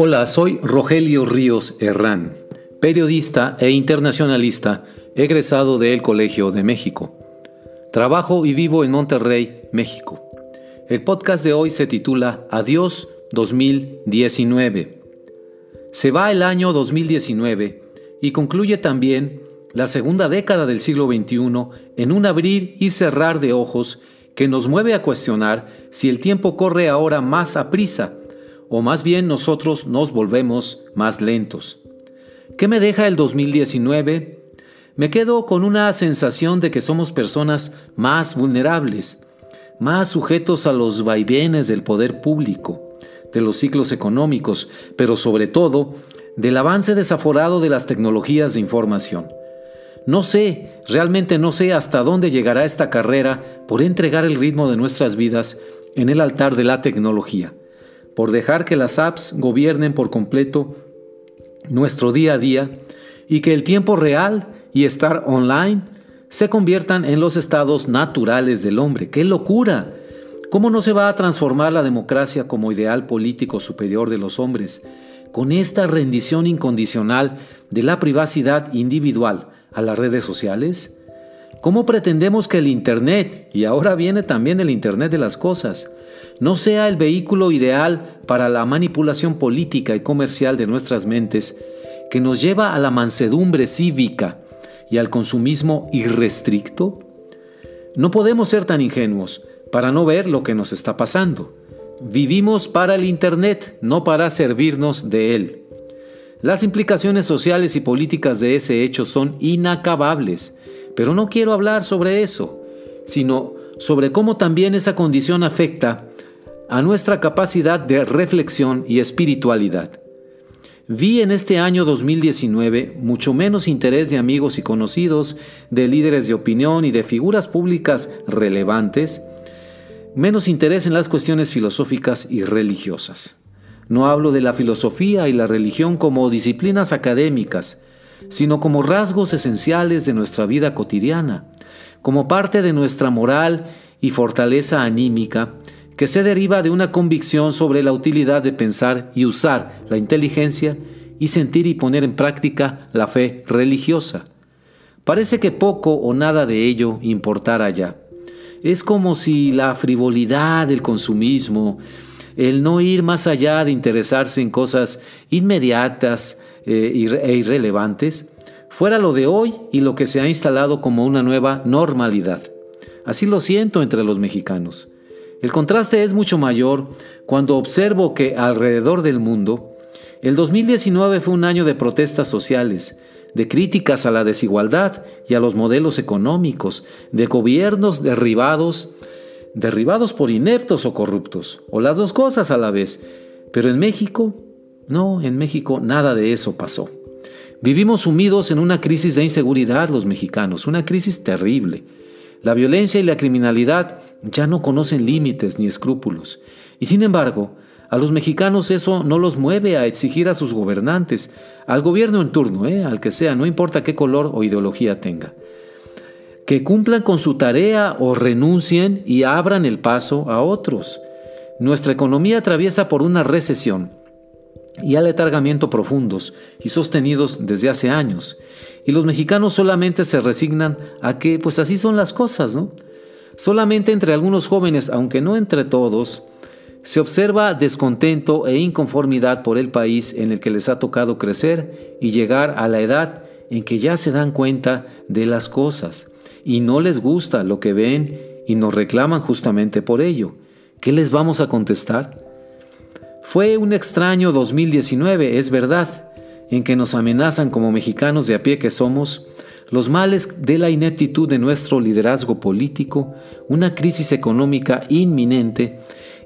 Hola, soy Rogelio Ríos Herrán, periodista e internacionalista egresado del Colegio de México. Trabajo y vivo en Monterrey, México. El podcast de hoy se titula Adiós 2019. Se va el año 2019 y concluye también la segunda década del siglo XXI en un abrir y cerrar de ojos que nos mueve a cuestionar si el tiempo corre ahora más a prisa o más bien nosotros nos volvemos más lentos. ¿Qué me deja el 2019? Me quedo con una sensación de que somos personas más vulnerables, más sujetos a los vaivenes del poder público, de los ciclos económicos, pero sobre todo del avance desaforado de las tecnologías de información. No sé, realmente no sé hasta dónde llegará esta carrera por entregar el ritmo de nuestras vidas en el altar de la tecnología, por dejar que las apps gobiernen por completo nuestro día a día y que el tiempo real y estar online se conviertan en los estados naturales del hombre. ¡Qué locura! ¿Cómo no se va a transformar la democracia como ideal político superior de los hombres con esta rendición incondicional de la privacidad individual a las redes sociales? ¿Cómo pretendemos que el Internet, y ahora viene también el Internet de las Cosas, no sea el vehículo ideal para la manipulación política y comercial de nuestras mentes que nos lleva a la mansedumbre cívica y al consumismo irrestricto? No podemos ser tan ingenuos para no ver lo que nos está pasando. Vivimos para el Internet, no para servirnos de él. Las implicaciones sociales y políticas de ese hecho son inacabables, pero no quiero hablar sobre eso, sino sobre cómo también esa condición afecta a nuestra capacidad de reflexión y espiritualidad. Vi en este año 2019 mucho menos interés de amigos y conocidos, de líderes de opinión y de figuras públicas relevantes, menos interés en las cuestiones filosóficas y religiosas. No hablo de la filosofía y la religión como disciplinas académicas, sino como rasgos esenciales de nuestra vida cotidiana, como parte de nuestra moral y fortaleza anímica, que se deriva de una convicción sobre la utilidad de pensar y usar la inteligencia y sentir y poner en práctica la fe religiosa. Parece que poco o nada de ello importara ya. Es como si la frivolidad del consumismo, el no ir más allá de interesarse en cosas inmediatas eh, e irrelevantes, fuera lo de hoy y lo que se ha instalado como una nueva normalidad. Así lo siento entre los mexicanos. El contraste es mucho mayor cuando observo que alrededor del mundo, el 2019 fue un año de protestas sociales, de críticas a la desigualdad y a los modelos económicos, de gobiernos derribados, derribados por ineptos o corruptos, o las dos cosas a la vez. Pero en México, no, en México nada de eso pasó. Vivimos sumidos en una crisis de inseguridad los mexicanos, una crisis terrible. La violencia y la criminalidad ya no conocen límites ni escrúpulos. Y sin embargo, a los mexicanos eso no los mueve a exigir a sus gobernantes, al gobierno en turno, ¿eh? al que sea, no importa qué color o ideología tenga, que cumplan con su tarea o renuncien y abran el paso a otros. Nuestra economía atraviesa por una recesión y aletargamiento profundos y sostenidos desde hace años. Y los mexicanos solamente se resignan a que pues así son las cosas, ¿no? Solamente entre algunos jóvenes, aunque no entre todos, se observa descontento e inconformidad por el país en el que les ha tocado crecer y llegar a la edad en que ya se dan cuenta de las cosas y no les gusta lo que ven y nos reclaman justamente por ello. ¿Qué les vamos a contestar? Fue un extraño 2019, es verdad, en que nos amenazan como mexicanos de a pie que somos los males de la ineptitud de nuestro liderazgo político, una crisis económica inminente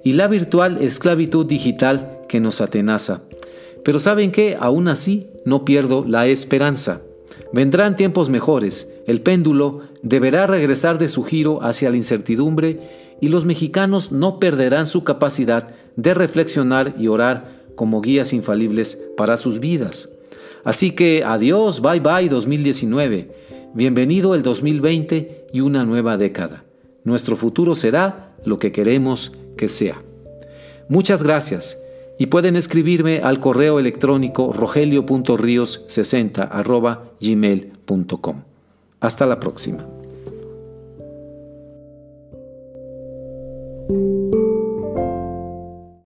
y la virtual esclavitud digital que nos atenaza. Pero ¿saben qué? Aún así no pierdo la esperanza. Vendrán tiempos mejores, el péndulo deberá regresar de su giro hacia la incertidumbre y los mexicanos no perderán su capacidad de reflexionar y orar como guías infalibles para sus vidas. Así que adiós, bye bye 2019. Bienvenido el 2020 y una nueva década. Nuestro futuro será lo que queremos que sea. Muchas gracias y pueden escribirme al correo electrónico rogelio.rios60 gmail.com. Hasta la próxima.